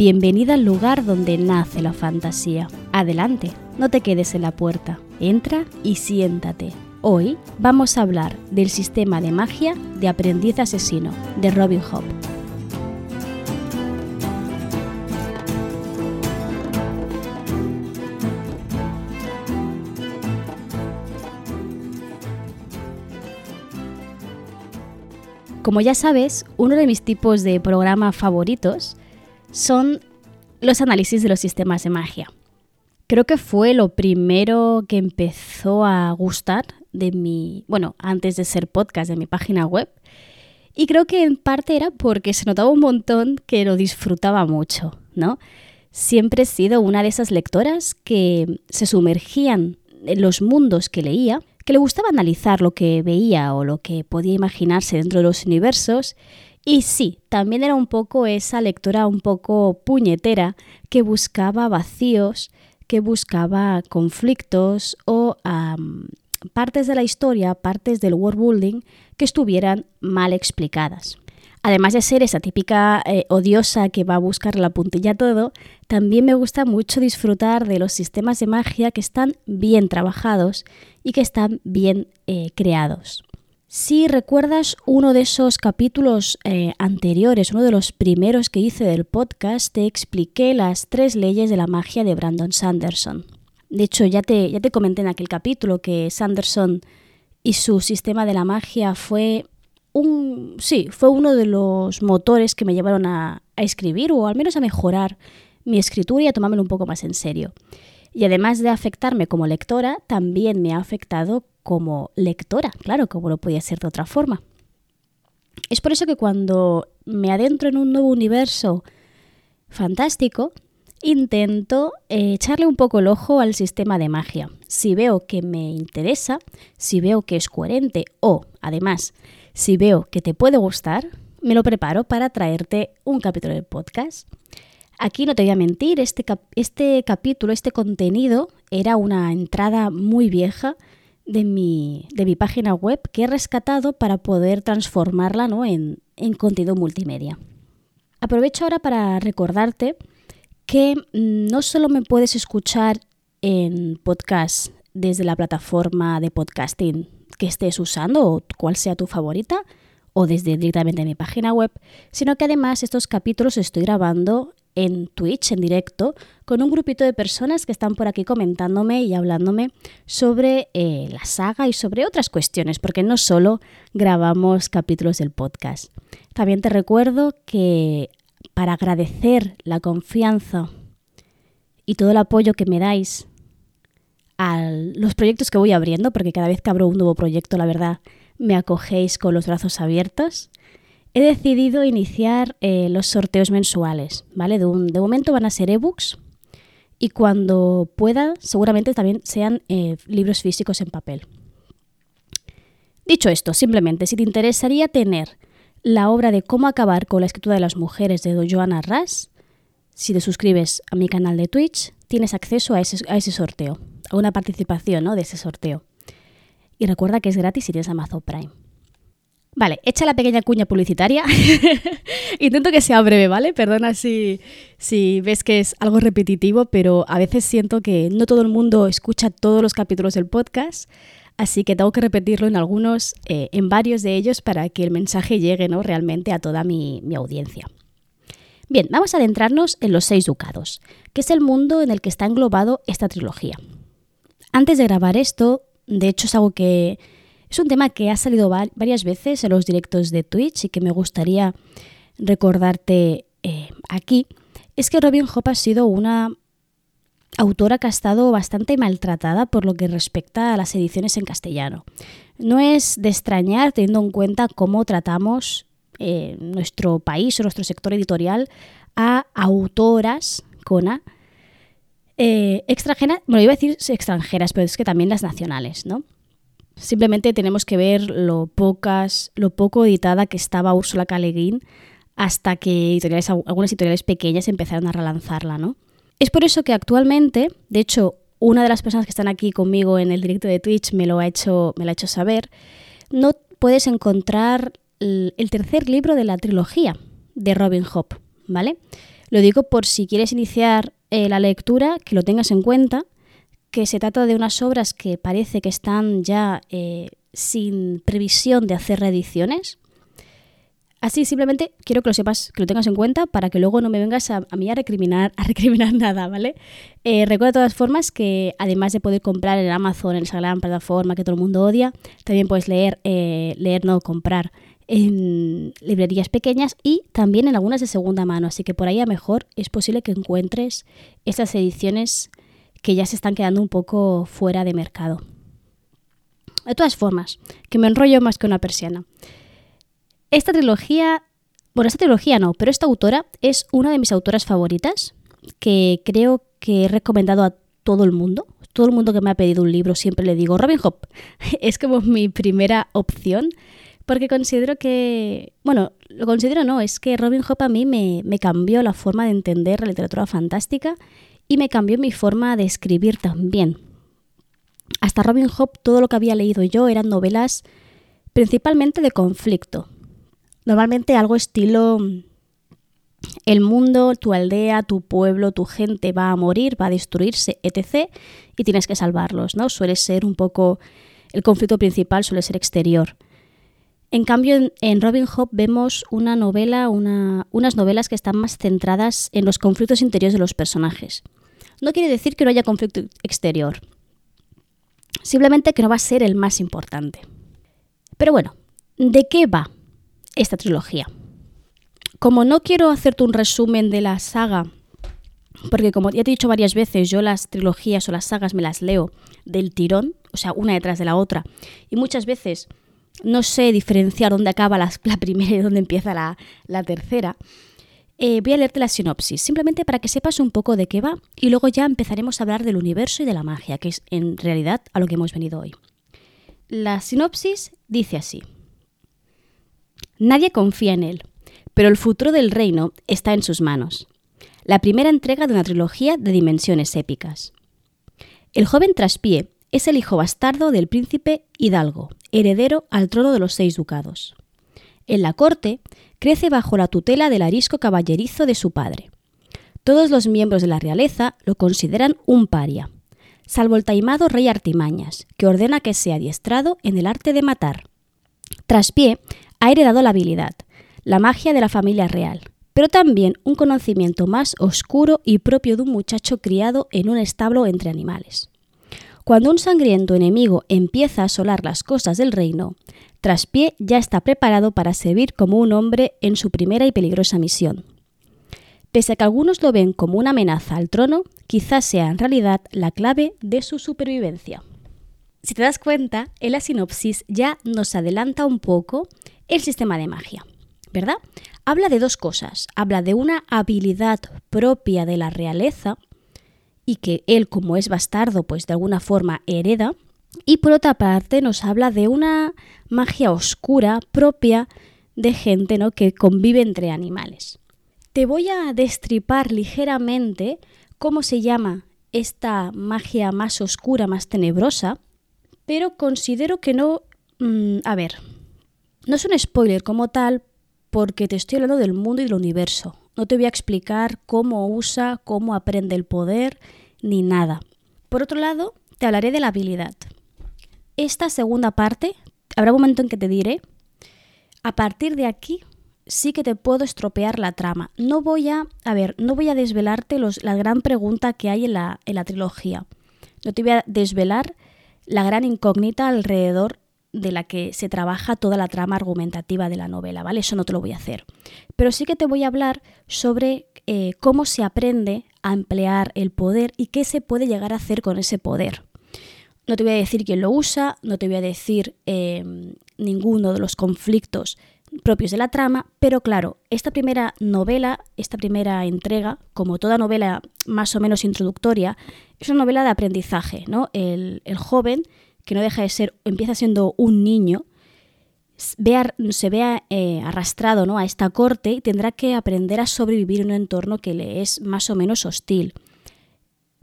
Bienvenida al lugar donde nace la fantasía. Adelante, no te quedes en la puerta. Entra y siéntate. Hoy vamos a hablar del sistema de magia de aprendiz asesino de Robin Hood. Como ya sabes, uno de mis tipos de programa favoritos son los análisis de los sistemas de magia. Creo que fue lo primero que empezó a gustar de mi, bueno, antes de ser podcast de mi página web. Y creo que en parte era porque se notaba un montón que lo disfrutaba mucho, ¿no? Siempre he sido una de esas lectoras que se sumergían en los mundos que leía que le gustaba analizar lo que veía o lo que podía imaginarse dentro de los universos. Y sí, también era un poco esa lectora un poco puñetera que buscaba vacíos, que buscaba conflictos o partes de la historia, partes del world building que estuvieran mal explicadas. Además de ser esa típica eh, odiosa que va a buscar la puntilla todo, también me gusta mucho disfrutar de los sistemas de magia que están bien trabajados y que están bien eh, creados. Si recuerdas uno de esos capítulos eh, anteriores, uno de los primeros que hice del podcast, te expliqué las tres leyes de la magia de Brandon Sanderson. De hecho, ya te, ya te comenté en aquel capítulo que Sanderson y su sistema de la magia fue un, sí, fue uno de los motores que me llevaron a, escribir o al menos a mejorar mi escritura y a tomármelo un poco más en serio. Y además de afectarme como lectora, también me ha afectado como lectora, claro, como no podía ser de otra forma. Es por eso que cuando me adentro en un nuevo universo fantástico, intento eh, echarle un poco el ojo al sistema de magia. Si veo que me interesa, si veo que es coherente o, además, si veo que te puede gustar, me lo preparo para traerte un capítulo del podcast. Aquí no te voy a mentir, este, este capítulo, este contenido era una entrada muy vieja de mi, de mi página web que he rescatado para poder transformarla ¿no? en, en contenido multimedia. Aprovecho ahora para recordarte que no solo me puedes escuchar en podcast desde la plataforma de podcasting que estés usando o cual sea tu favorita o desde directamente mi página web, sino que además estos capítulos estoy grabando en Twitch en directo con un grupito de personas que están por aquí comentándome y hablándome sobre eh, la saga y sobre otras cuestiones, porque no solo grabamos capítulos del podcast. También te recuerdo que para agradecer la confianza y todo el apoyo que me dais a los proyectos que voy abriendo, porque cada vez que abro un nuevo proyecto, la verdad, me acogéis con los brazos abiertos, he decidido iniciar eh, los sorteos mensuales, ¿vale? De, momento van a ser ebooks y cuando pueda, seguramente también sean eh, libros físicos en papel. Dicho esto, simplemente, si te interesaría tener la obra de Cómo acabar con la escritura de las mujeres de Joanna Ras, si te suscribes a mi canal de Twitch, tienes acceso a ese, a ese sorteo a una participación ¿no? de ese sorteo. Y recuerda que es gratis si tienes Amazon Prime. Vale, echa la pequeña cuña publicitaria. Intento que sea breve, ¿vale? Perdona si, si ves que es algo repetitivo, pero a veces siento que no todo el mundo escucha todos los capítulos del podcast, así que tengo que repetirlo en algunos, eh, en varios de ellos, para que el mensaje llegue ¿no? realmente a toda mi, mi audiencia. Bien, vamos a adentrarnos en los seis ducados, que es el mundo en el que está englobado esta trilogía. Antes de grabar esto, de hecho es algo que es un tema que ha salido varias veces en los directos de Twitch y que me gustaría recordarte eh, aquí, es que Robin Hobb ha sido una autora que ha estado bastante maltratada por lo que respecta a las ediciones en castellano. No es de extrañar teniendo en cuenta cómo tratamos eh, nuestro país o nuestro sector editorial a autoras con A eh, extranjeras, bueno, iba a decir extranjeras, pero es que también las nacionales, ¿no? Simplemente tenemos que ver lo pocas, lo poco editada que estaba Úrsula K. hasta que editoriales, algunas editoriales pequeñas empezaron a relanzarla, ¿no? Es por eso que actualmente, de hecho, una de las personas que están aquí conmigo en el directo de Twitch me lo ha hecho, me lo ha hecho saber, no puedes encontrar el, el tercer libro de la trilogía de Robin Hobb, ¿vale? Lo digo por si quieres iniciar eh, la lectura, que lo tengas en cuenta, que se trata de unas obras que parece que están ya eh, sin previsión de hacer reediciones. Así simplemente quiero que lo sepas, que lo tengas en cuenta para que luego no me vengas a, mí a recriminar, a recriminar nada, ¿vale? Eh, recuerda de todas formas que además de poder comprar en Amazon, en esa gran plataforma que todo el mundo odia, también puedes leer, eh, leer no comprar en librerías pequeñas y también en algunas de segunda mano. Así que por ahí a mejor es posible que encuentres estas ediciones que ya se están quedando un poco fuera de mercado. De todas formas, que me enrollo más que una persiana. Esta trilogía, bueno, esta trilogía no, pero esta autora es una de mis autoras favoritas, que creo que he recomendado a todo el mundo. Todo el mundo que me ha pedido un libro siempre le digo Robin Hood. es como mi primera opción, porque considero que, bueno, lo considero no, es que Robin Hood a mí me cambió la forma de entender la literatura fantástica y me cambió mi forma de escribir también. Hasta Robin Hood todo lo que había leído yo eran novelas principalmente de conflicto. Normalmente algo estilo el mundo, tu aldea, tu pueblo, tu gente va a morir, va a destruirse, etc. y tienes que salvarlos, ¿no? Suele ser un poco el conflicto principal suele ser exterior. En cambio, en, Robin Hood vemos una novela, unas novelas que están más centradas en los conflictos interiores de los personajes. No quiere decir que no haya conflicto exterior, simplemente que no va a ser el más importante. Pero bueno, ¿de qué va esta trilogía? Como no quiero hacerte un resumen de la saga, porque como ya te he dicho varias veces, yo las trilogías o las sagas me las leo del tirón, o sea, una detrás de la otra, y muchas veces no sé diferenciar dónde acaba la, primera y dónde empieza la, la tercera, eh, voy a leerte la sinopsis, simplemente para que sepas un poco de qué va y luego ya empezaremos a hablar del universo y de la magia, que es en realidad a lo que hemos venido hoy. La sinopsis dice así. Nadie confía en él, pero el futuro del reino está en sus manos. La primera entrega de una trilogía de dimensiones épicas. El joven Traspié es el hijo bastardo del príncipe Hidalgo, heredero al trono de los seis ducados. En la corte, crece bajo la tutela del arisco caballerizo de su padre. Todos los miembros de la realeza lo consideran un paria, salvo el taimado rey Artimañas, que ordena que sea adiestrado en el arte de matar. Traspié ha heredado la habilidad, la magia de la familia real, pero también un conocimiento más oscuro y propio de un muchacho criado en un establo entre animales. Cuando un sangriento enemigo empieza a asolar las cosas del reino, Traspié ya está preparado para servir como un hombre en su primera y peligrosa misión. Pese a que algunos lo ven como una amenaza al trono, quizás sea en realidad la clave de su supervivencia. Si te das cuenta, en la sinopsis ya nos adelanta un poco el sistema de magia, ¿verdad? Habla de dos cosas. Habla de una habilidad propia de la realeza y que él, como es bastardo, pues de alguna forma hereda, y por otra parte nos habla de una magia oscura propia de gente ¿no? que convive entre animales. Te voy a destripar ligeramente cómo se llama esta magia más oscura, más tenebrosa, pero considero que no... Mm, a ver, no es un spoiler como tal porque te estoy hablando del mundo y del universo. No te voy a explicar cómo usa, cómo aprende el poder, ni nada. Por otro lado, te hablaré de la habilidad esta segunda parte, habrá un momento en que te diré, a partir de aquí sí que te puedo estropear la trama. No voy a, a ver, no voy a desvelarte los, la gran pregunta que hay en la, en la trilogía. No te voy a desvelar la gran incógnita alrededor de la que se trabaja toda la trama argumentativa de la novela, ¿vale? Eso no te lo voy a hacer. Pero sí que te voy a hablar sobre eh, cómo se aprende a emplear el poder y qué se puede llegar a hacer con ese poder. No te voy a decir quién lo usa, no te voy a decir eh, ninguno de los conflictos propios de la trama, pero claro, esta primera novela, esta primera entrega, como toda novela más o menos introductoria, es una novela de aprendizaje, ¿no? El, joven, que no deja de ser, empieza siendo un niño, se vea eh, arrastrado ¿no? a esta corte y tendrá que aprender a sobrevivir en un entorno que le es más o menos hostil.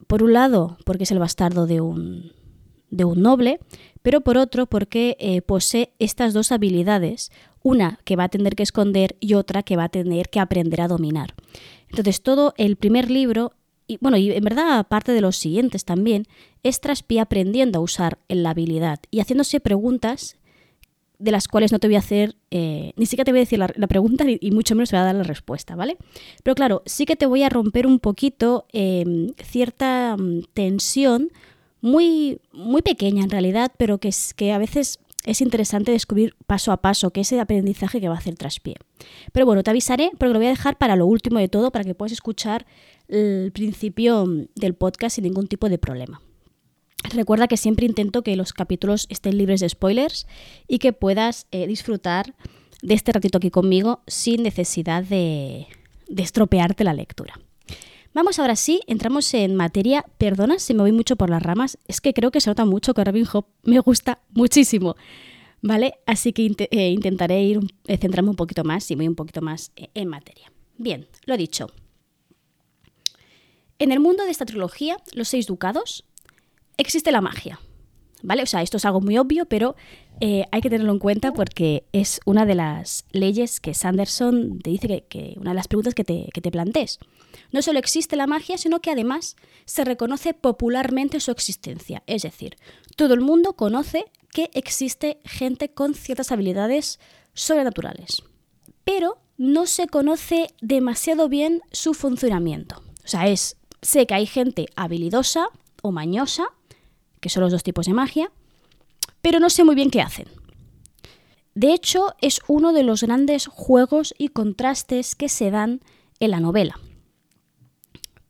Por un lado, porque es el bastardo de un, de un noble, pero por otro porque eh, posee estas dos habilidades, una que va a tener que esconder y otra que va a tener que aprender a dominar. Entonces todo el primer libro, y bueno, y en verdad aparte de los siguientes también, es Traspie aprendiendo a usar la habilidad y haciéndose preguntas de las cuales no te voy a hacer, eh, ni siquiera te voy a decir la, pregunta y mucho menos te voy a dar la respuesta, ¿vale? Pero claro, sí que te voy a romper un poquito em, cierta mm, tensión muy, muy pequeña en realidad, pero que, es, que a veces es interesante descubrir paso a paso que ese aprendizaje que va a hacer traspié. Pero bueno, te avisaré, pero lo voy a dejar para lo último de todo, para que puedas escuchar el principio del podcast sin ningún tipo de problema. Recuerda que siempre intento que los capítulos estén libres de spoilers y que puedas eh, disfrutar de este ratito aquí conmigo sin necesidad de, de estropearte la lectura. Vamos ahora sí, entramos en materia. Perdona si me voy mucho por las ramas, es que creo que se nota mucho que Robin Hood me gusta muchísimo. ¿Vale? Así que eh, intentaré ir eh, centrarme un poquito más y voy un poquito más eh, en materia. Bien, lo dicho. En el mundo de esta trilogía, Los Seis Ducados, existe la magia. ¿Vale? O sea, esto es algo muy obvio, pero hay que tenerlo en cuenta porque es una de las leyes que Sanderson te dice que, una de las preguntas que te, que te plantees. No solo existe la magia, sino que además se reconoce popularmente su existencia. Es decir, todo el mundo conoce que existe gente con ciertas habilidades sobrenaturales. Pero no se conoce demasiado bien su funcionamiento. O sea, es, sé que hay gente habilidosa o mañosa, que son los dos tipos de magia, pero no sé muy bien qué hacen. De hecho, es uno de los grandes juegos y contrastes que se dan en la novela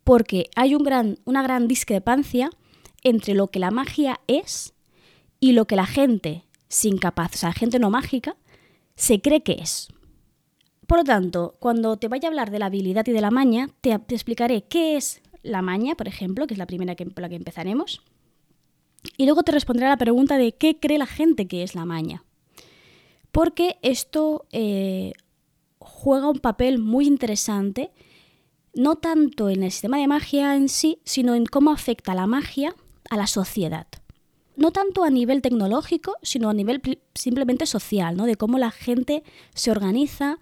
porque hay un gran, una gran discrepancia entre lo que la magia es y lo que la gente sin capaz, o sea, gente no mágica, se cree que es. Por lo tanto, cuando te vaya a hablar de la habilidad y de la maña, te, explicaré qué es la maña, por ejemplo, que es la primera que, por la que empezaremos, y luego te responderé a la pregunta de qué cree la gente que es la maña. Porque esto eh, juega un papel muy interesante no tanto en el sistema de magia en sí, sino en cómo afecta la magia a la sociedad. No tanto a nivel tecnológico, sino a nivel simplemente social, ¿no? de cómo la gente se organiza,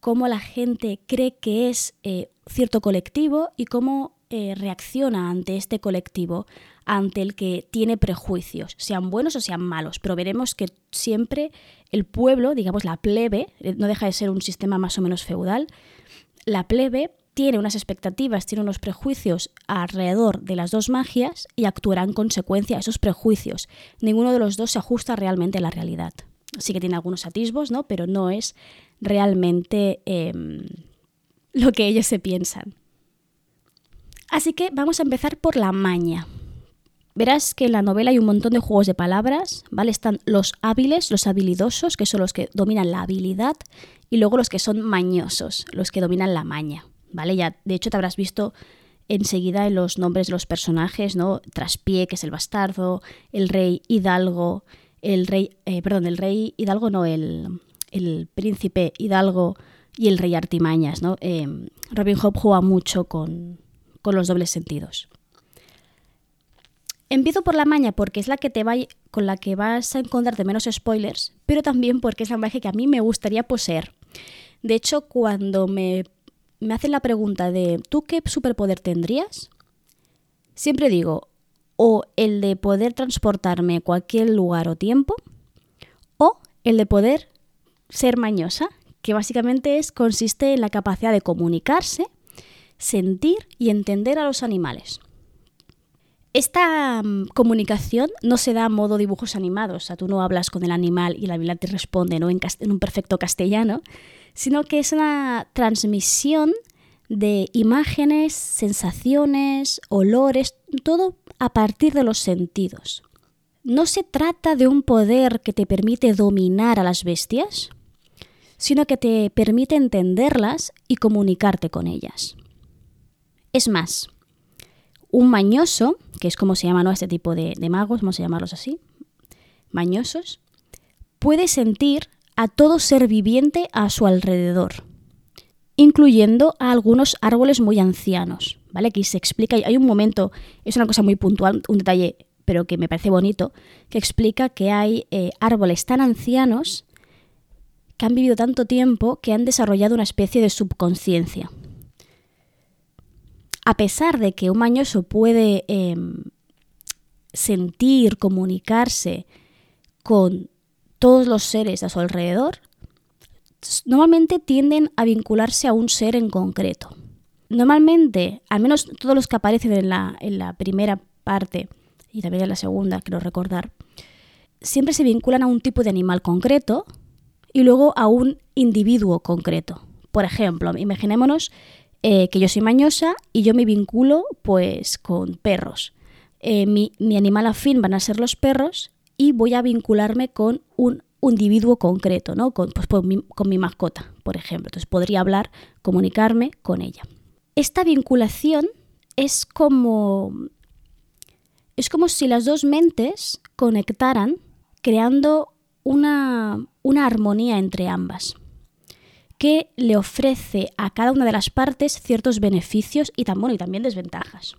cómo la gente cree que es eh, cierto colectivo y cómo eh, reacciona ante este colectivo, ante el que tiene prejuicios, sean buenos o sean malos. Pero veremos que siempre el pueblo, digamos la plebe, eh, no deja de ser un sistema más o menos feudal, la plebe tiene unas expectativas, tiene unos prejuicios alrededor de las dos magias y actuará en consecuencia a esos prejuicios. Ninguno de los dos se ajusta realmente a la realidad. Sí que tiene algunos atisbos, ¿no? Pero no es realmente em, lo que ellos se piensan. Así que vamos a empezar por la maña. Verás que en la novela hay un montón de juegos de palabras, ¿vale? Están los hábiles, los habilidosos, que son los que dominan la habilidad, y luego los que son mañosos, los que dominan la maña. ¿vale? Ya, de hecho, te habrás visto enseguida en los nombres de los personajes, ¿no? Traspié, que es el bastardo, el rey Hidalgo, el rey, eh, perdón, el rey Hidalgo, no, el, el, príncipe Hidalgo y el rey Artimañas, ¿no? Em, Robin Hood juega mucho con, con los dobles sentidos. Empiezo por la maña porque es la que te va, con la que vas a encontrarte menos spoilers, pero también porque es la magia que a mí me gustaría poseer. De hecho, cuando me me hacen la pregunta de ¿tú qué superpoder tendrías? Siempre digo, o el de poder transportarme a cualquier lugar o tiempo, o el de poder ser mañosa, que básicamente es, consiste en la capacidad de comunicarse, sentir y entender a los animales. Esta mm, comunicación no se da a modo dibujos animados, o sea, tú no hablas con el animal y la habilidad te responde ¿no? en un perfecto castellano, sino que es una transmisión de imágenes, sensaciones, olores, todo a partir de los sentidos. No se trata de un poder que te permite dominar a las bestias, sino que te permite entenderlas y comunicarte con ellas. Es más, un mañoso, que es como se llama ¿no? este tipo de, de magos, vamos a llamarlos así, mañosos, puede sentir a todo ser viviente a su alrededor, incluyendo a algunos árboles muy ancianos, ¿vale? Aquí se explica, hay un momento, es una cosa muy puntual, un detalle, pero que me parece bonito, que explica que hay eh, árboles tan ancianos que han vivido tanto tiempo que han desarrollado una especie de subconsciencia. A pesar de que un mañoso puede em, sentir, comunicarse con todos los seres a su alrededor, normalmente tienden a vincularse a un ser en concreto. Normalmente, al menos todos los que aparecen en la, en la primera parte y también en la segunda, quiero recordar, siempre se vinculan a un tipo de animal concreto y luego a un individuo concreto. Por ejemplo, imaginémonos eh, que yo soy mañosa y yo me vinculo pues con perros. Eh, mi, animal afín van a ser los perros y voy a vincularme con un, individuo concreto, ¿no? Con, pues, mi, con mi mascota, por ejemplo. Entonces podría hablar, comunicarme con ella. Esta vinculación es como es como si las dos mentes conectaran creando una, una armonía entre ambas que le ofrece a cada una de las partes ciertos beneficios y, y también desventajas.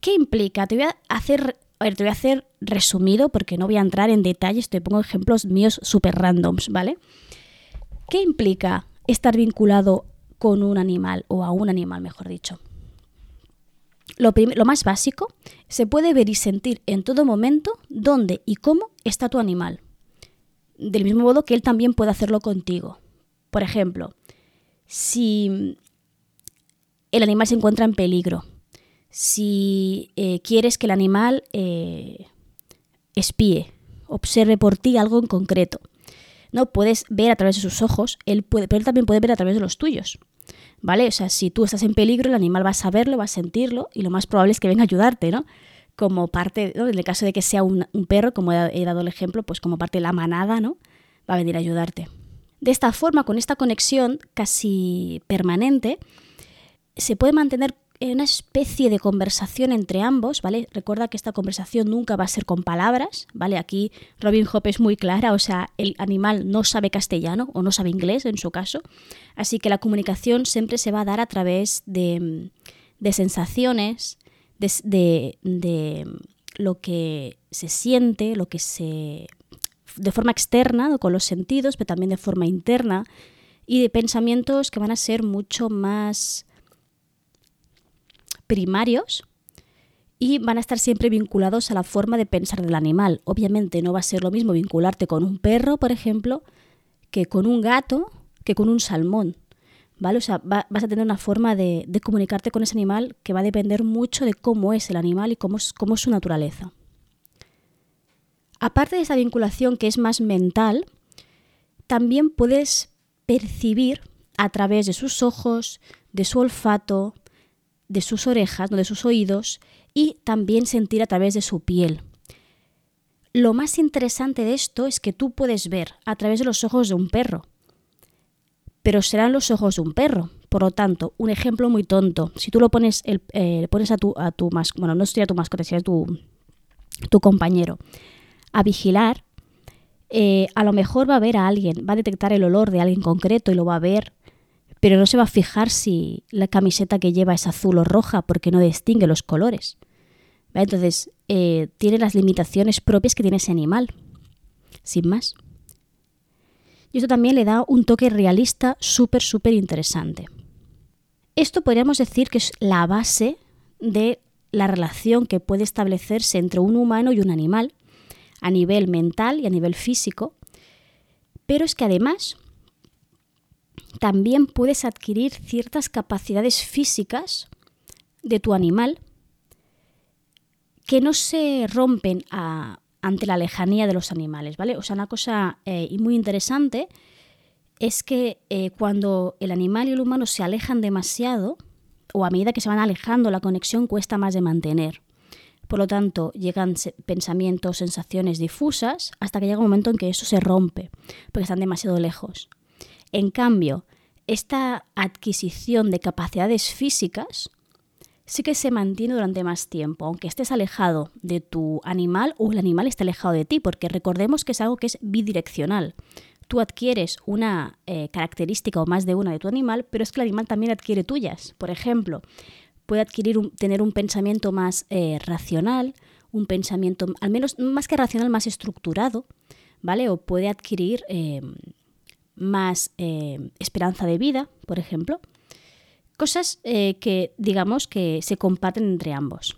¿Qué implica? Te voy a hacer, te voy a hacer resumido porque no voy a entrar en detalles, te pongo ejemplos míos súper randoms, ¿vale? ¿Qué implica estar vinculado con un animal o a un animal, mejor dicho? Lo, más básico, se puede ver y sentir en todo momento dónde y cómo está tu animal del mismo modo que él también puede hacerlo contigo. Por ejemplo, si el animal se encuentra en peligro, si eh, quieres que el animal eh, espíe, observe por ti algo en concreto, no puedes ver a través de sus ojos, él puede, pero él también puede ver a través de los tuyos. ¿Vale? O sea, si tú estás en peligro, el animal va a saberlo, va a sentirlo y lo más probable es que venga a ayudarte, ¿no? Como parte, en el caso de que sea un, perro, como he dado el ejemplo, pues como parte de la manada, ¿no? Va a venir a ayudarte. De esta forma, con esta conexión casi permanente, se puede mantener una especie de conversación entre ambos, ¿vale? Recuerda que esta conversación nunca va a ser con palabras, ¿vale? Aquí Robin Hood es muy clara, o sea, el animal no sabe castellano o no sabe inglés en su caso, así que la comunicación siempre se va a dar a través de, de sensaciones, de, lo que se siente, lo que se de forma externa, con los sentidos, pero también de forma interna, y de pensamientos que van a ser mucho más primarios y van a estar siempre vinculados a la forma de pensar del animal. Obviamente no va a ser lo mismo vincularte con un perro, por ejemplo, que con un gato, que con un salmón. ¿Vale? O sea, vas a tener una forma de, comunicarte con ese animal que va a depender mucho de cómo es el animal y cómo es, cómo es su naturaleza. Aparte de esa vinculación que es más mental, también puedes percibir a través de sus ojos, de su olfato, de sus orejas, de sus oídos y también sentir a través de su piel. Lo más interesante de esto es que tú puedes ver a través de los ojos de un perro, pero serán los ojos de un perro. Por lo tanto, un ejemplo muy tonto. Si tú lo pones, el, eh, pones a tu, a tu mascota, bueno, no sería tu mascota, sería tu, tu compañero, a vigilar, eh, a lo mejor va a ver a alguien, va a detectar el olor de alguien concreto y lo va a ver, pero no se va a fijar si la camiseta que lleva es azul o roja porque no distingue los colores. Entonces, eh, tiene las limitaciones propias que tiene ese animal, sin más. Y esto también le da un toque realista súper, súper interesante. Esto podríamos decir que es la base de la relación que puede establecerse entre un humano y un animal, a nivel mental y a nivel físico, pero es que además también puedes adquirir ciertas capacidades físicas de tu animal que no se rompen a, ante la lejanía de los animales, ¿vale? O sea, una cosa eh, muy interesante es que eh, cuando el animal y el humano se alejan demasiado, o a medida que se van alejando, la conexión cuesta más de mantener. Por lo tanto, llegan pensamientos, sensaciones difusas, hasta que llega un momento en que eso se rompe, porque están demasiado lejos. En cambio, esta adquisición de capacidades físicas sí que se mantiene durante más tiempo, aunque estés alejado de tu animal o el animal esté alejado de ti, porque recordemos que es algo que es bidireccional. Tú adquieres una eh, característica o más de una de tu animal, pero es que el animal también adquiere tuyas. Por ejemplo, puede adquirir tener un pensamiento más eh, racional, un pensamiento, al menos más que racional, más estructurado, ¿vale? O puede adquirir em, más em, esperanza de vida, por ejemplo Cosas eh, que digamos que se comparten entre ambos.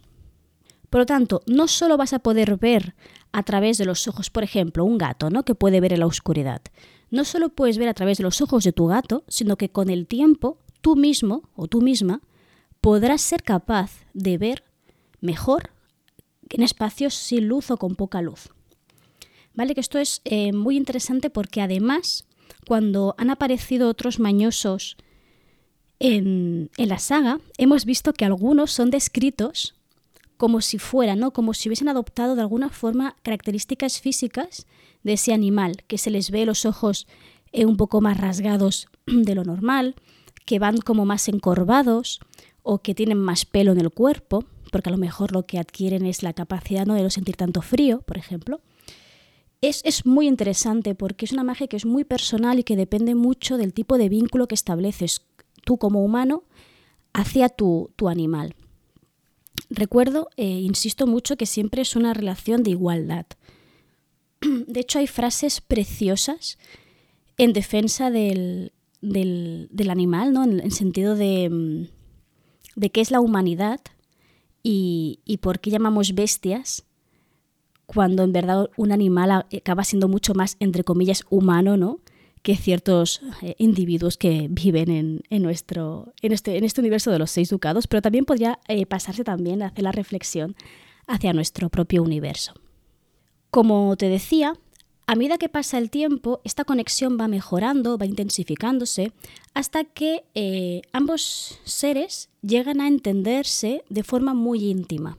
Por lo tanto, no solo vas a poder ver a través de los ojos, por ejemplo, un gato, ¿no? Que puede ver en la oscuridad. No solo puedes ver a través de los ojos de tu gato, sino que con el tiempo tú mismo o tú misma podrás ser capaz de ver mejor en espacios sin luz o con poca luz. ¿Vale? Que esto es eh, muy interesante porque además, cuando han aparecido otros mañosos en, la saga, hemos visto que algunos son descritos como si fueran, ¿no? Como si hubiesen adoptado de alguna forma características físicas de ese animal, que se les ve los ojos eh, un poco más rasgados de lo normal, que van como más encorvados o que tienen más pelo en el cuerpo, porque a lo mejor lo que adquieren es la capacidad ¿no? de no sentir tanto frío, por ejemplo. Es, es, muy interesante porque es una magia que es muy personal y que depende mucho del tipo de vínculo que estableces tú como humano hacia tu, tu animal. Recuerdo, e insisto mucho, que siempre es una relación de igualdad. De hecho, hay frases preciosas en defensa del, del, del animal, ¿no? en el sentido de, mm, de qué es la humanidad y, y por qué llamamos bestias cuando en verdad un animal acaba siendo mucho más, entre comillas, humano, ¿no? Que ciertos eh, individuos que viven en, nuestro, en, este, en este universo de los seis ducados, pero también podría eh, pasarse también a hacer la reflexión hacia nuestro propio universo. Como te decía, a medida que pasa el tiempo, esta conexión va mejorando, va intensificándose, hasta que eh, ambos seres llegan a entenderse de forma muy íntima.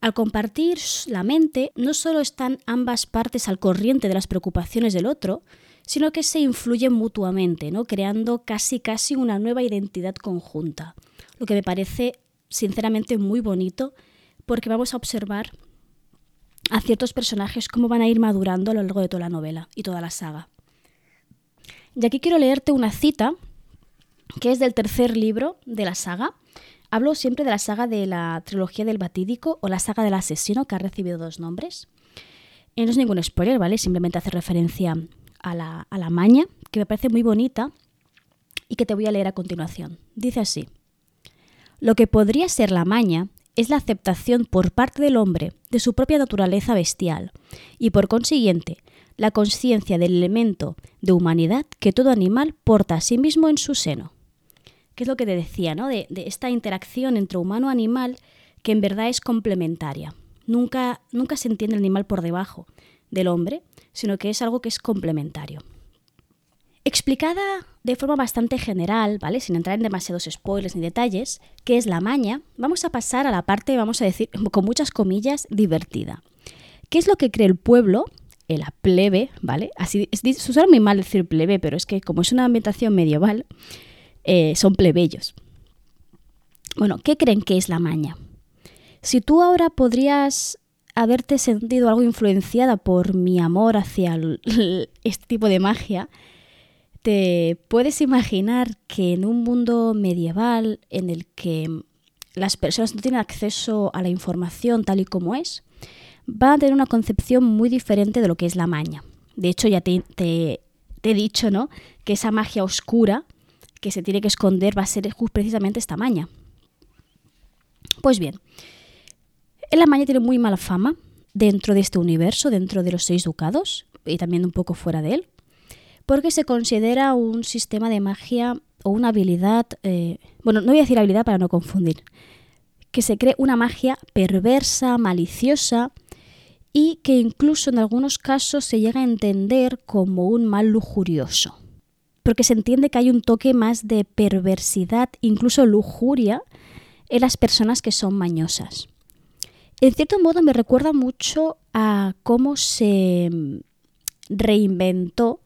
Al compartir la mente, no solo están ambas partes al corriente de las preocupaciones del otro, sino que se influyen mutuamente, ¿no? creando casi casi una nueva identidad conjunta, lo que me parece sinceramente muy bonito porque vamos a observar a ciertos personajes cómo van a ir madurando a lo largo de toda la novela y toda la saga. Y aquí quiero leerte una cita que es del tercer libro de la saga. Hablo siempre de la saga de la trilogía del batídico o la saga del asesino, que ha recibido dos nombres. Y no es ningún spoiler, ¿vale? Simplemente hace referencia a la, maña, que me parece muy bonita y que te voy a leer a continuación. Dice así, lo que podría ser la maña es la aceptación por parte del hombre de su propia naturaleza bestial y por consiguiente la conciencia del elemento de humanidad que todo animal porta a sí mismo en su seno. ¿Qué es lo que te decía, ¿no? De, de esta interacción entre humano-animal que en verdad es complementaria. Nunca, nunca se entiende el animal por debajo del hombre, sino que es algo que es complementario. Explicada de forma bastante general, ¿vale? Sin entrar en demasiados spoilers ni detalles, qué es la maña, vamos a pasar a la parte, vamos a decir, con muchas comillas, divertida. ¿Qué es lo que cree el pueblo? La plebe, ¿vale? Así, usa muy mal decir plebe, pero es que como es una ambientación medieval, eh, son plebeyos. Bueno, ¿qué creen que es la maña? Si tú ahora podrías haberte sentido algo influenciada por mi amor hacia este tipo de magia, te puedes imaginar que en un mundo medieval en el que las personas no tienen acceso a la información tal y como es, van a tener una concepción muy diferente de lo que es la maña. De hecho, ya te, he dicho, ¿no? Que esa magia oscura que se tiene que esconder va a ser precisamente esta maña. Pues bien, la maña tiene muy mala fama dentro de este universo, dentro de los seis ducados y también un poco fuera de él, porque se considera un sistema de magia o una habilidad, eh, bueno, no voy a decir habilidad para no confundir, que se cree una magia perversa, maliciosa y que incluso en algunos casos se llega a entender como un mal lujurioso, porque se entiende que hay un toque más de perversidad, incluso lujuria, en las personas que son mañosas en cierto modo me recuerda mucho a cómo se reinventó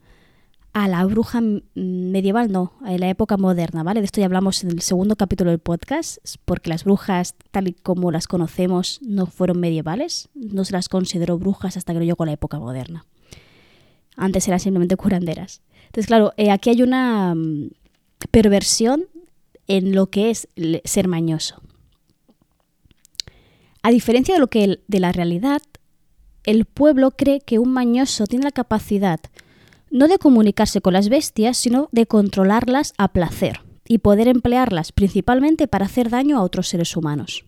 a la bruja medieval, no, en la época moderna, ¿vale? De esto ya hablamos en el segundo capítulo del podcast, porque las brujas, tal y como las conocemos, no fueron medievales, no se las consideró brujas hasta que llegó a la época moderna. Antes eran simplemente curanderas. Entonces, claro, eh, aquí hay una mm, perversión en lo que es ser mañoso. A diferencia de lo que de la realidad, el pueblo cree que un mañoso tiene la capacidad no de comunicarse con las bestias, sino de controlarlas a placer, y poder emplearlas principalmente para hacer daño a otros seres humanos.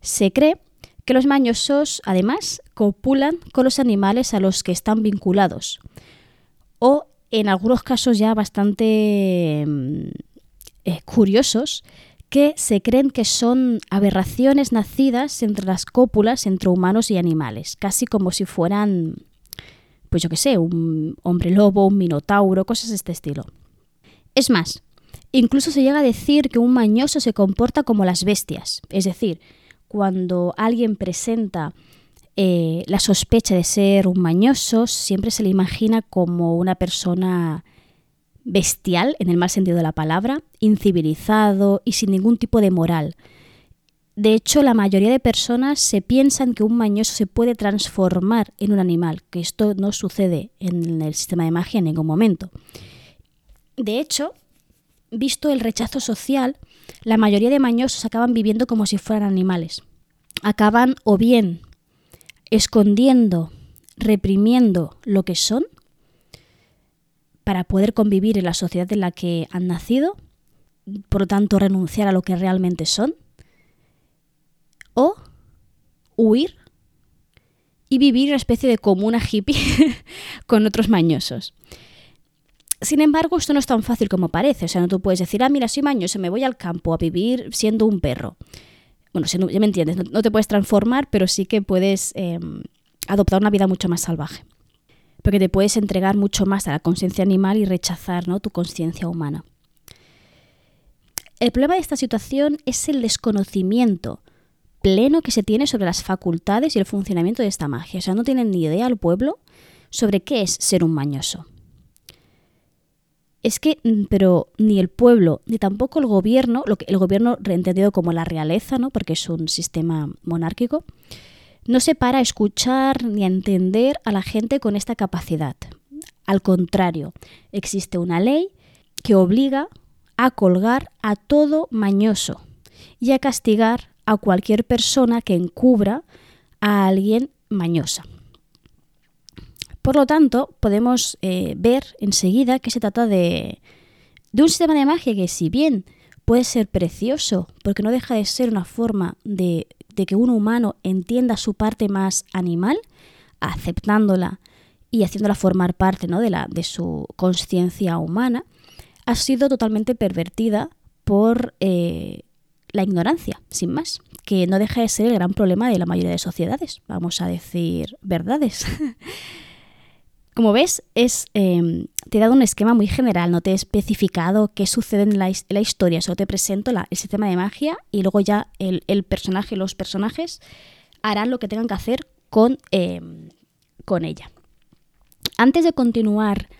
Se cree que los mañosos, además, copulan con los animales a los que están vinculados, o en algunos casos ya bastante mm, eh, curiosos, que se creen que son aberraciones nacidas entre las cópulas entre humanos y animales, casi como si fueran, pues yo qué sé, un hombre lobo, un minotauro, cosas de este estilo. Es más, incluso se llega a decir que un mañoso se comporta como las bestias, es decir, cuando alguien presenta eh, la sospecha de ser un mañoso, siempre se le imagina como una persona bestial, en el mal sentido de la palabra, incivilizado y sin ningún tipo de moral. De hecho, la mayoría de personas se piensan que un mañoso se puede transformar en un animal, que esto no sucede en el sistema de magia en ningún momento. De hecho, visto el rechazo social, la mayoría de mañosos acaban viviendo como si fueran animales. Acaban o bien escondiendo, reprimiendo lo que son para poder convivir en la sociedad en la que han nacido, por lo tanto renunciar a lo que realmente son, o huir y vivir una especie de comuna hippie con otros mañosos. Sin embargo, esto no es tan fácil como parece. O sea, no tú puedes decir, ah, mira, soy mañoso, me voy al campo a vivir siendo un perro. Bueno, ya me entiendes, no, te puedes transformar, pero sí que puedes em, adoptar una vida mucho más salvaje. Porque te puedes entregar mucho más a la conciencia animal y rechazar ¿no? tu conciencia humana. El problema de esta situación es el desconocimiento pleno que se tiene sobre las facultades y el funcionamiento de esta magia. O sea, no tienen ni idea el pueblo sobre qué es ser un mañoso es que, mm, pero ni el pueblo, ni tampoco el gobierno, lo que el gobierno reentendido como la realeza, ¿no? porque es un sistema monárquico, no se para a escuchar ni a entender a la gente con esta capacidad. Al contrario, existe una ley que obliga a colgar a todo mañoso y a castigar a cualquier persona que encubra a alguien mañosa. Por lo tanto, podemos eh, ver enseguida que se trata de, un sistema de magia que si bien puede ser precioso, porque no deja de ser una forma de, que un humano entienda su parte más animal, aceptándola y haciéndola formar parte ¿no? de, la, de su conciencia humana, ha sido totalmente pervertida por eh, la ignorancia, sin más, que no deja de ser el gran problema de la mayoría de sociedades, vamos a decir verdades. Como ves, es, em, te he dado un esquema muy general, no te he especificado qué sucede en la, historia, solo te presento el sistema de magia y luego ya el, personaje, los personajes harán lo que tengan que hacer con, em, ella. Antes de continuar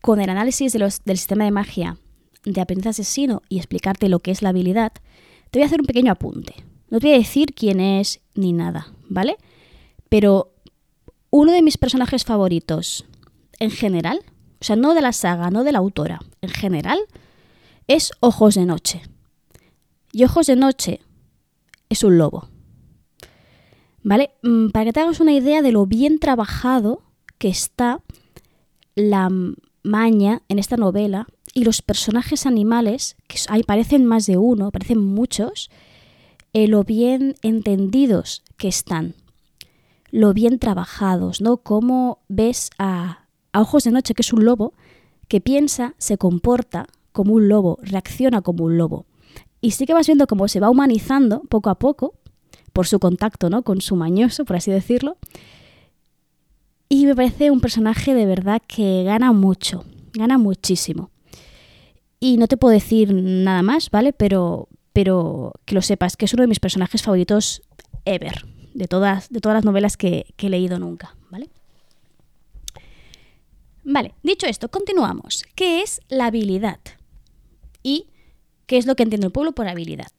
con el análisis del sistema de magia de aprendiz asesino y explicarte lo que es la habilidad, te voy a hacer un pequeño apunte. No te voy a decir quién es ni nada, ¿vale? Pero uno de mis personajes favoritos en general, o sea, no de la saga, no de la autora, en general, es Ojos de Noche. Y Ojos de Noche es un lobo. ¿Vale? Mm, para que te hagas una idea de lo bien trabajado que está la maña en esta novela y los personajes animales, que hay, parecen más de uno, parecen muchos, eh, lo bien entendidos que están, lo bien trabajados, ¿no? Cómo ves a a ojos de noche, que es un lobo, que piensa, se comporta como un lobo, reacciona como un lobo. Y sí que vas viendo cómo se va humanizando poco a poco, por su contacto ¿no? con su mañoso, por así decirlo. Y me parece un personaje de verdad que gana mucho, gana muchísimo. Y no te puedo decir nada más, ¿vale? Pero, pero que lo sepas, que es uno de mis personajes favoritos ever, de todas, de todas las novelas que, que he leído nunca, ¿vale? Vale, dicho esto, continuamos. ¿Qué es la habilidad? ¿Y qué es lo que entiende el pueblo por habilidad?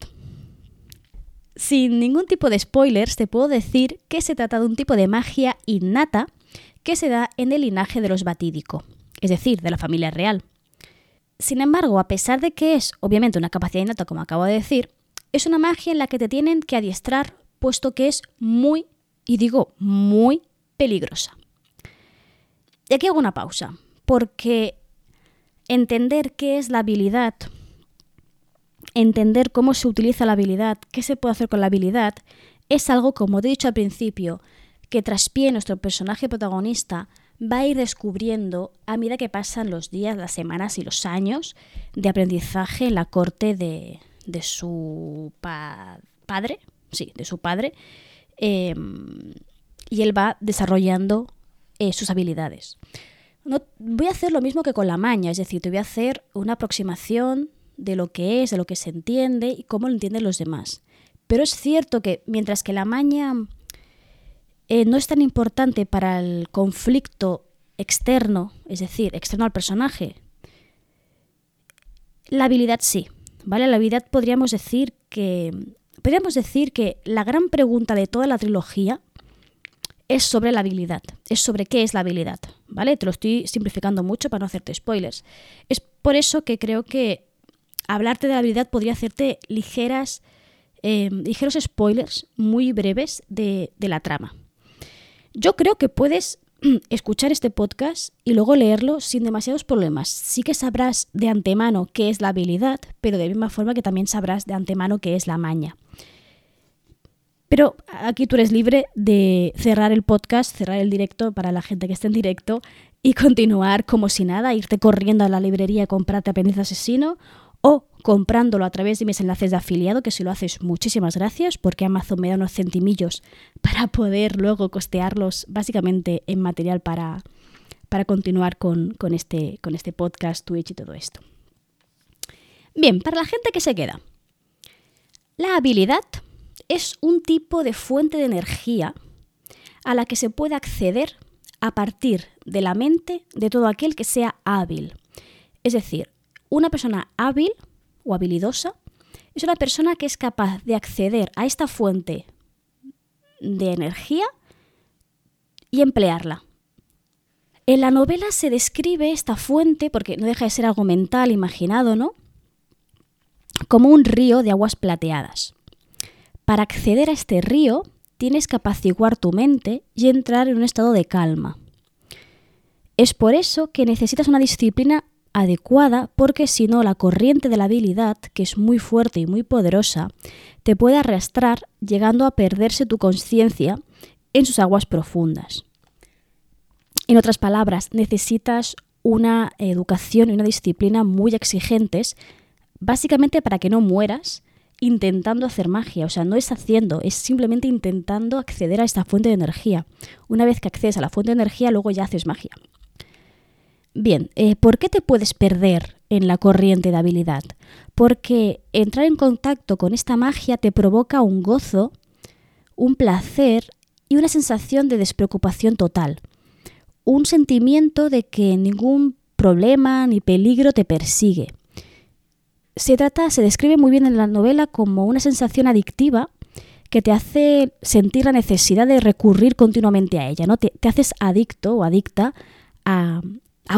Sin ningún tipo de spoilers, te puedo decir que se trata de un tipo de magia innata que se da en el linaje de los batídico, es decir, de la familia real. Sin embargo, a pesar de que es obviamente una capacidad innata, como acabo de decir, es una magia en la que te tienen que adiestrar, puesto que es muy, y digo muy, peligrosa. Y aquí hago una pausa, porque entender qué es la habilidad entender cómo se utiliza la habilidad, qué se puede hacer con la habilidad, es algo, como he dicho al principio, que traspie nuestro personaje protagonista va a ir descubriendo a medida que pasan los días, las semanas y los años de aprendizaje en la corte de, su padre, sí, de su padre, em, y él va desarrollando eh, sus habilidades. No, voy a hacer lo mismo que con la maña, es decir, te voy a hacer una aproximación de lo que es, de lo que se entiende y cómo lo entienden los demás. Pero es cierto que mientras que la maña eh, no es tan importante para el conflicto externo, es decir, externo al personaje, la habilidad sí, ¿vale? La habilidad podríamos decir que podríamos decir que la gran pregunta de toda la trilogía es sobre la habilidad, es sobre qué es la habilidad, ¿vale? Te lo estoy simplificando mucho para no hacerte spoilers. Es por eso que creo que hablarte de la habilidad podría hacerte ligeras, eh, ligeros spoilers muy breves de, de la trama. Yo creo que puedes escuchar este podcast y luego leerlo sin demasiados problemas. Sí que sabrás de antemano qué es la habilidad, pero de la misma forma que también sabrás de antemano qué es la maña. Pero aquí tú eres libre de cerrar el podcast, cerrar el directo para la gente que esté en directo y continuar como si nada, irte corriendo a la librería a comprarte Aprendiz Asesino o comprándolo a través de mis enlaces de afiliado, que si lo haces muchísimas gracias porque Amazon me da unos centimillos para poder luego costearlos básicamente en material para, para continuar con, con, este, con este podcast, Twitch y todo esto. Bien, para la gente que se queda, la habilidad es un tipo de fuente de energía a la que se puede acceder a partir de la mente de todo aquel que sea hábil. Es decir, una persona hábil o habilidosa es una persona que es capaz de acceder a esta fuente de energía y emplearla. En la novela se describe esta fuente, porque no deja de ser algo mental, imaginado, ¿no? Como un río de aguas plateadas. Para acceder a este río tienes que apaciguar tu mente y entrar en un estado de calma. Es por eso que necesitas una disciplina adecuada porque si no la corriente de la habilidad, que es muy fuerte y muy poderosa, te puede arrastrar llegando a perderse tu conciencia en sus aguas profundas. En otras palabras, necesitas una educación y una disciplina muy exigentes, básicamente para que no mueras intentando hacer magia, o sea, no es haciendo, es simplemente intentando acceder a esta fuente de energía. Una vez que accedes a la fuente de energía, luego ya haces magia. Bien, eh, ¿por qué te puedes perder en la corriente de habilidad? Porque entrar en contacto con esta magia te provoca un gozo, un placer y una sensación de despreocupación total. Un sentimiento de que ningún problema ni peligro te persigue se trata, se describe muy bien en la novela como una sensación adictiva que te hace sentir la necesidad de recurrir continuamente a ella, ¿no? Te, haces adicto o adicta a,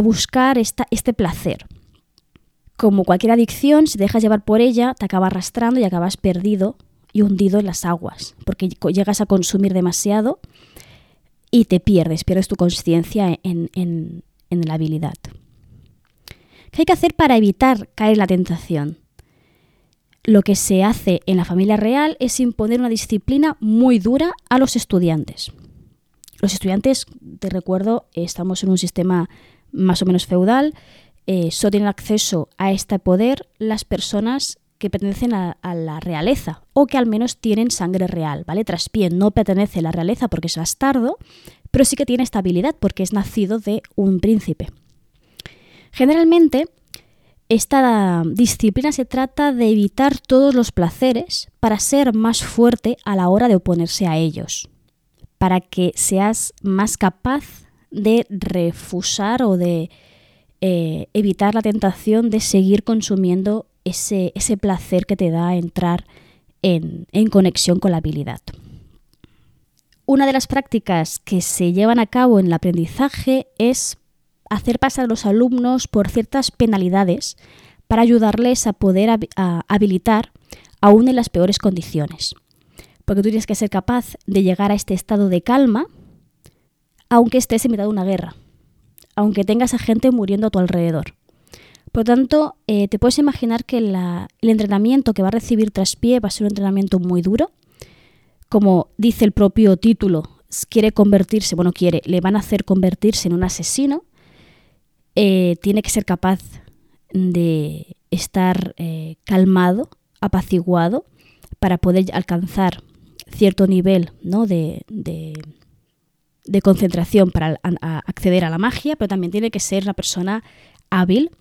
buscar esta, este placer. Como cualquier adicción, si te dejas llevar por ella, te acaba arrastrando y acabas perdido y hundido en las aguas, porque llegas a consumir demasiado y te pierdes, pierdes tu conciencia en, en la habilidad. ¿Qué hay que hacer para evitar caer en la tentación? Lo que se hace en la familia real es imponer una disciplina muy dura a los estudiantes. Los estudiantes, te recuerdo, estamos en un sistema más o menos feudal, eh, solo tienen acceso a este poder las personas que pertenecen a, la realeza o que al menos tienen sangre real, ¿vale? Traspié no pertenece a la realeza porque es bastardo, pero sí que tiene estabilidad porque es nacido de un príncipe. Generalmente, esta disciplina se trata de evitar todos los placeres para ser más fuerte a la hora de oponerse a ellos, para que seas más capaz de refusar o de eh, evitar la tentación de seguir consumiendo ese, ese, placer que te da entrar en, en conexión con la habilidad. Una de las prácticas que se llevan a cabo en el aprendizaje es hacer pasar a los alumnos por ciertas penalidades para ayudarles a poder habilitar aún en las peores condiciones. Porque tú tienes que ser capaz de llegar a este estado de calma aunque estés en mitad de una guerra, aunque tengas a gente muriendo a tu alrededor. Por lo tanto, eh, te puedes imaginar que el entrenamiento que va a recibir Traspié va a ser un entrenamiento muy duro. Como dice el propio título, quiere convertirse, bueno, quiere, le van a hacer convertirse en un asesino. Eh, tiene que ser capaz de estar eh, calmado, apaciguado, para poder alcanzar cierto nivel ¿no? de, de, concentración para acceder a la magia, pero también tiene que ser una persona hábil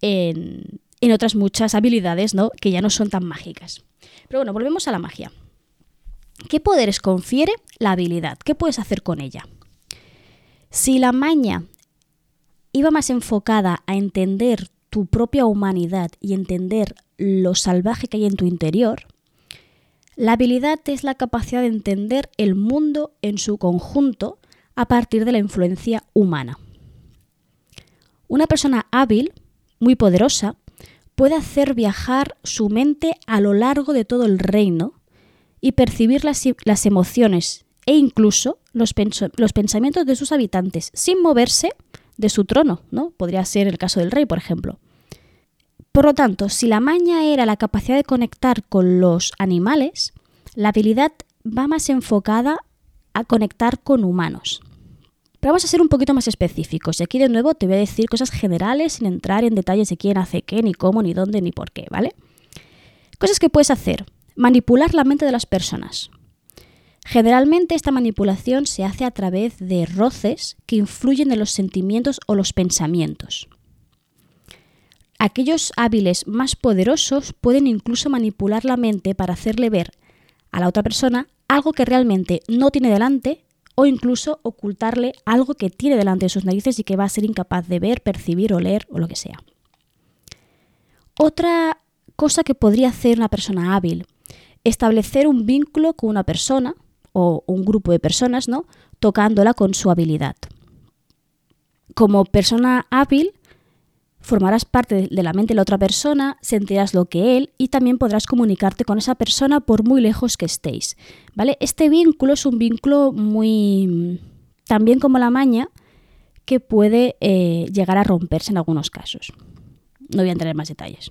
en, otras muchas habilidades ¿no? que ya no son tan mágicas. Pero bueno, volvemos a la magia. ¿Qué poderes confiere la habilidad? ¿Qué puedes hacer con ella? Si la maña iba más enfocada a entender tu propia humanidad y entender lo salvaje que hay en tu interior, la habilidad es la capacidad de entender el mundo en su conjunto a partir de la influencia humana. Una persona hábil muy poderosa, puede hacer viajar su mente a lo largo de todo el reino y percibir las, emociones e incluso los, pensamientos de sus habitantes sin moverse de su trono, ¿no? Podría ser el caso del rey, por ejemplo. Por lo tanto, si la maña era la capacidad de conectar con los animales, la habilidad va más enfocada a conectar con humanos. Pero vamos a ser un poquito más específicos y aquí de nuevo te voy a decir cosas generales sin entrar en detalles de quién hace qué, ni cómo, ni dónde, ni por qué, ¿vale? Cosas que puedes hacer. Manipular la mente de las personas. Generalmente esta manipulación se hace a través de roces que influyen en los sentimientos o los pensamientos. Aquellos hábiles más poderosos pueden incluso manipular la mente para hacerle ver a la otra persona algo que realmente no tiene delante o incluso ocultarle algo que tiene delante de sus narices y que va a ser incapaz de ver, percibir, oler o lo que sea. Otra cosa que podría hacer una persona hábil, establecer un vínculo con una persona o un grupo de personas, ¿no? Tocándola con su habilidad. Como persona hábil, formarás parte de la mente de la otra persona, sentirás lo que él y también podrás comunicarte con esa persona por muy lejos que estéis. ¿Vale? Este vínculo es un vínculo muy también como la maña que puede eh, llegar a romperse en algunos casos. No voy a entrar en más detalles.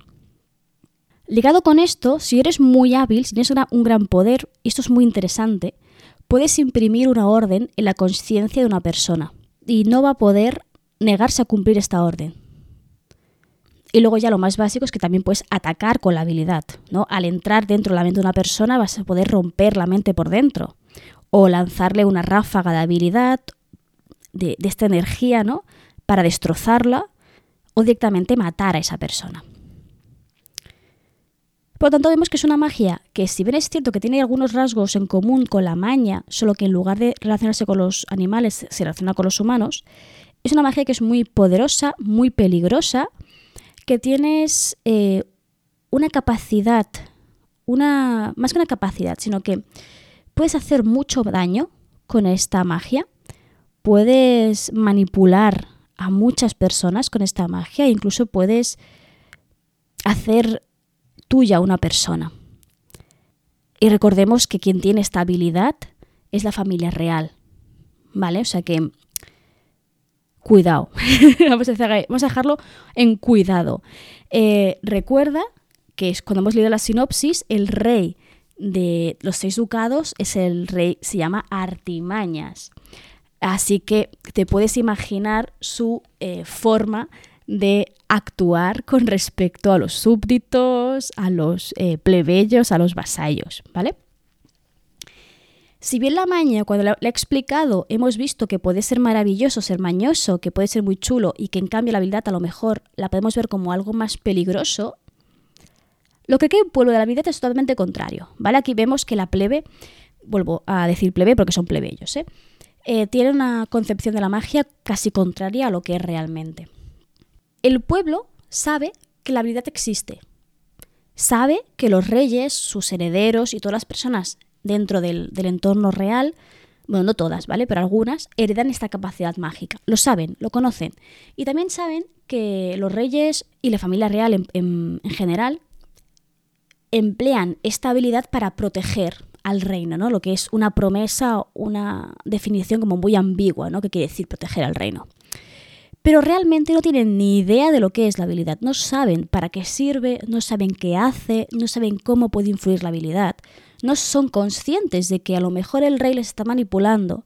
Ligado con esto, si eres muy hábil, si tienes un gran poder, y esto es muy interesante, puedes imprimir una orden en la conciencia de una persona y no va a poder negarse a cumplir esta orden. Y luego ya lo más básico es que también puedes atacar con la habilidad, ¿no? Al entrar dentro de la mente de una persona vas a poder romper la mente por dentro o lanzarle una ráfaga de habilidad de, esta energía, ¿no? Para destrozarla o directamente matar a esa persona. Por lo tanto, vemos que es una magia que, si bien es cierto que tiene algunos rasgos en común con la maña, solo que en lugar de relacionarse con los animales, se relaciona con los humanos, es una magia que es muy poderosa, muy peligrosa que tienes eh, una capacidad, una, más que una capacidad, sino que puedes hacer mucho daño con esta magia, puedes manipular a muchas personas con esta magia, incluso puedes hacer tuya una persona. Y recordemos que quien tiene esta habilidad es la familia real, ¿vale? O sea que cuidado. vamos, a dejarlo en cuidado. Eh, recuerda que es, cuando hemos leído la sinopsis, el rey de los seis ducados es el rey, se llama Artimañas. Así que te puedes imaginar su eh, forma de actuar con respecto a los súbditos, a los eh, plebeyos, a los vasallos, ¿vale? Si bien la maña, cuando la, he explicado, hemos visto que puede ser maravilloso, ser mañoso, que puede ser muy chulo y que en cambio la habilidad a lo mejor la podemos ver como algo más peligroso, lo que cree un pueblo de la habilidad es totalmente contrario. ¿vale? Aquí vemos que la plebe, vuelvo a decir plebe porque son plebeyos, ¿eh? Eh, tiene una concepción de la magia casi contraria a lo que es realmente. El pueblo sabe que la habilidad existe. Sabe que los reyes, sus herederos y todas las personas dentro del, entorno real, bueno, no todas, ¿vale? Pero algunas heredan esta capacidad mágica. Lo saben, lo conocen. Y también saben que los reyes y la familia real en, general emplean esta habilidad para proteger al reino, ¿no? Lo que es una promesa, una definición como muy ambigua, ¿no? Que quiere decir proteger al reino. Pero realmente no tienen ni idea de lo que es la habilidad. No saben para qué sirve, no saben qué hace, no saben cómo puede influir la habilidad. No son conscientes de que a lo mejor el rey les está manipulando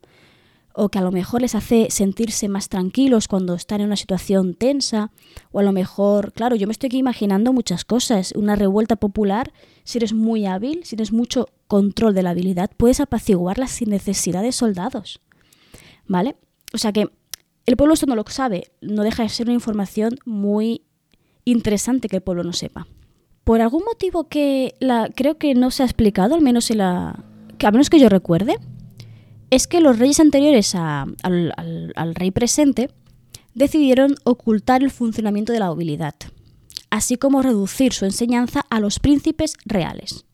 o que a lo mejor les hace sentirse más tranquilos cuando están en una situación tensa, o a lo mejor, claro, yo me estoy aquí imaginando muchas cosas, una revuelta popular, si eres muy hábil, si tienes mucho control de la habilidad, puedes apaciguarla sin necesidad de soldados. ¿Vale? O sea que el pueblo esto no lo sabe, no deja de ser una información muy interesante que el pueblo no sepa. Por algún motivo que creo que no se ha explicado, al menos en la, que, al menos que yo recuerde, es que los reyes anteriores al rey presente decidieron ocultar el funcionamiento de la habilidad, así como reducir su enseñanza a los príncipes reales.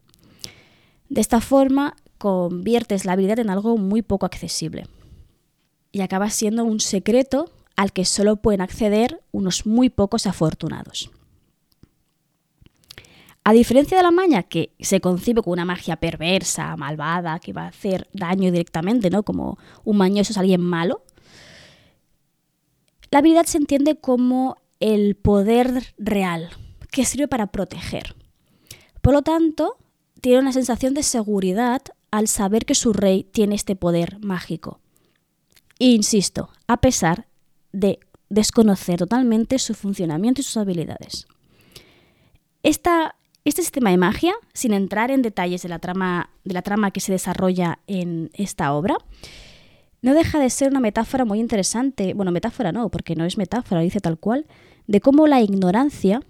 De esta forma, conviertes la habilidad en algo muy poco accesible y acaba siendo un secreto al que solo pueden acceder unos muy pocos afortunados. A diferencia de la maña, que se concibe como una magia perversa, malvada, que va a hacer daño directamente, ¿no? Como un mañoso es alguien malo, la habilidad se entiende como el poder real, que sirve para proteger. Por lo tanto, tiene una sensación de seguridad al saber que su rey tiene este poder mágico. Insisto, a pesar de desconocer totalmente su funcionamiento y sus habilidades. Esta este sistema de magia, sin entrar en detalles de la trama, de la trama que se desarrolla en esta obra, no deja de ser una metáfora muy interesante, bueno, metáfora no, porque no es metáfora, dice tal cual, de cómo la ignorancia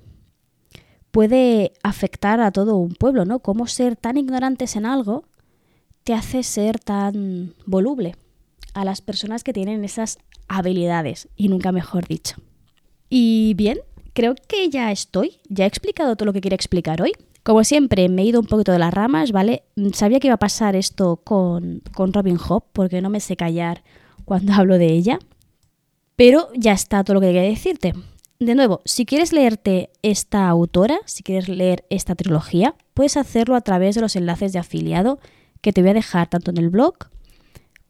puede afectar a todo un pueblo, ¿no? Cómo ser tan ignorantes en algo te hace ser tan voluble a las personas que tienen esas habilidades, y nunca mejor dicho. Y bien, creo que ya estoy, ya he explicado todo lo que quería explicar hoy. Como siempre, me he ido un poquito de las ramas, ¿vale? Sabía que iba a pasar esto con, con Robin Hood, porque no me sé callar cuando hablo de ella. Pero ya está todo lo que quería decirte. De nuevo, si quieres leerte esta autora, si quieres leer esta trilogía, puedes hacerlo a través de los enlaces de afiliado que te voy a dejar tanto en el blog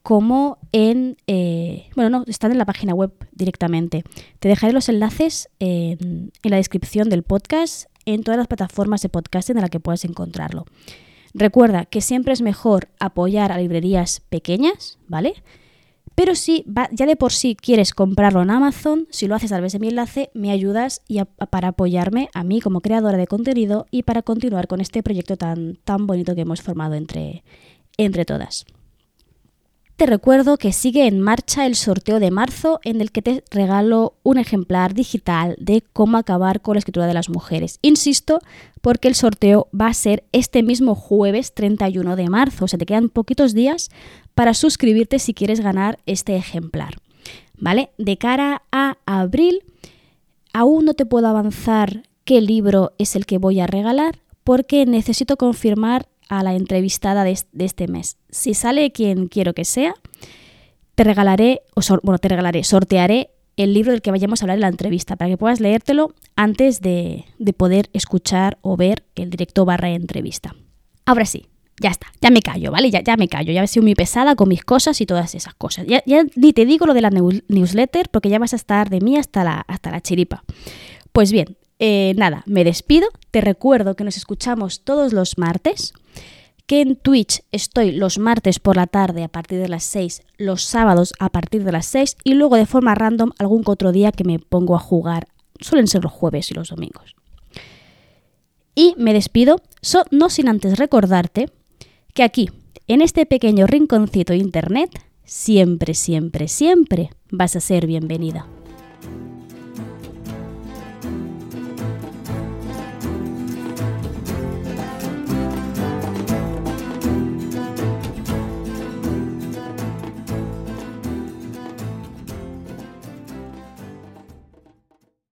como en... Eh, bueno, no, están en la página web directamente. Te dejaré los enlaces en, la descripción del podcast, en todas las plataformas de podcast en las que puedas encontrarlo. Recuerda que siempre es mejor apoyar a librerías pequeñas, ¿vale? Pero si ya de por sí quieres comprarlo en Amazon, si lo haces a través de mi enlace, me ayudas y para apoyarme a mí como creadora de contenido y para continuar con este proyecto tan, tan bonito que hemos formado entre, entre todas. Te recuerdo que sigue en marcha el sorteo de marzo en el que te regalo un ejemplar digital de cómo acabar con la escritura de las mujeres. Insisto, porque el sorteo va a ser este mismo jueves 31 de marzo, o sea, te quedan poquitos días para suscribirte si quieres ganar este ejemplar. ¿Vale? De cara a abril, aún no te puedo avanzar qué libro es el que voy a regalar porque necesito confirmar a la entrevistada de, este mes. Si sale quien quiero que sea, te regalaré, o bueno, te regalaré, sortearé el libro del que vayamos a hablar en la entrevista, para que puedas leértelo antes de, poder escuchar o ver el directo barra entrevista. Ahora sí, ya está, ya me callo, ¿vale? Ya, ya me callo, ya he sido muy pesada con mis cosas y todas esas cosas. Ya, ni te digo lo de la newsletter porque ya vas a estar de mí hasta la, hasta la chiripa. Pues bien, eh, nada, me despido. Te recuerdo que nos escuchamos todos los martes, que en Twitch estoy los martes por la tarde a partir de las 6, los sábados a partir de las 6 y luego de forma random algún otro día que me pongo a jugar. Suelen ser los jueves y los domingos. Y me despido, no sin antes recordarte que aquí, en este pequeño rinconcito de internet, siempre, siempre, siempre vas a ser bienvenida.